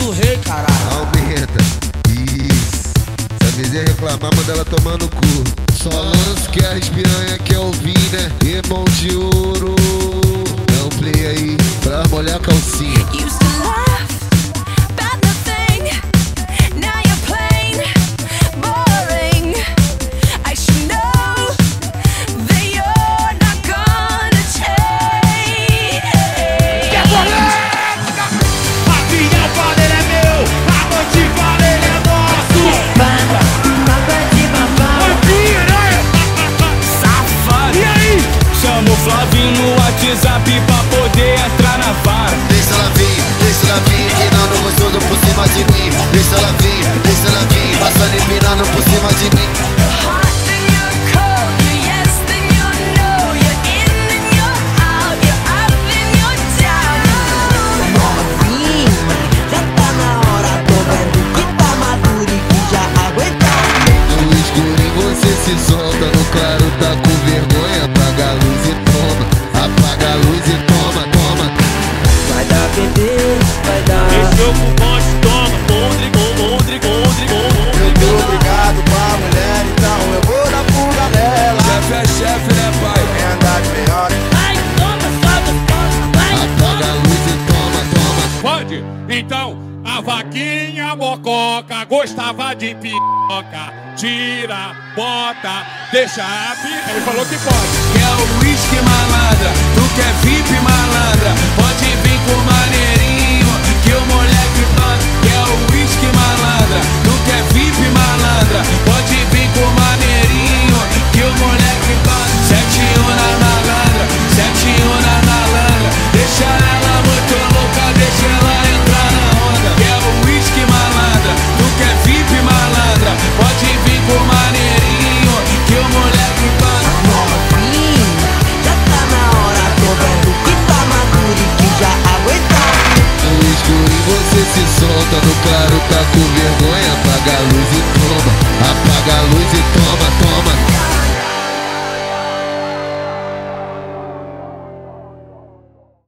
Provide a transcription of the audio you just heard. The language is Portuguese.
do rei, caralho. Isso. Se a vizinha reclamar, manda ela tomar no cu. Só lance que as piranha quer ouvir, né? bom de ouro. Não play aí pra molhar a calcinha. years I bebop Então, a vaquinha mococa gostava de piroca. Tira, bota, deixa a piroca. Ele falou que pode. Que é o uísque manada.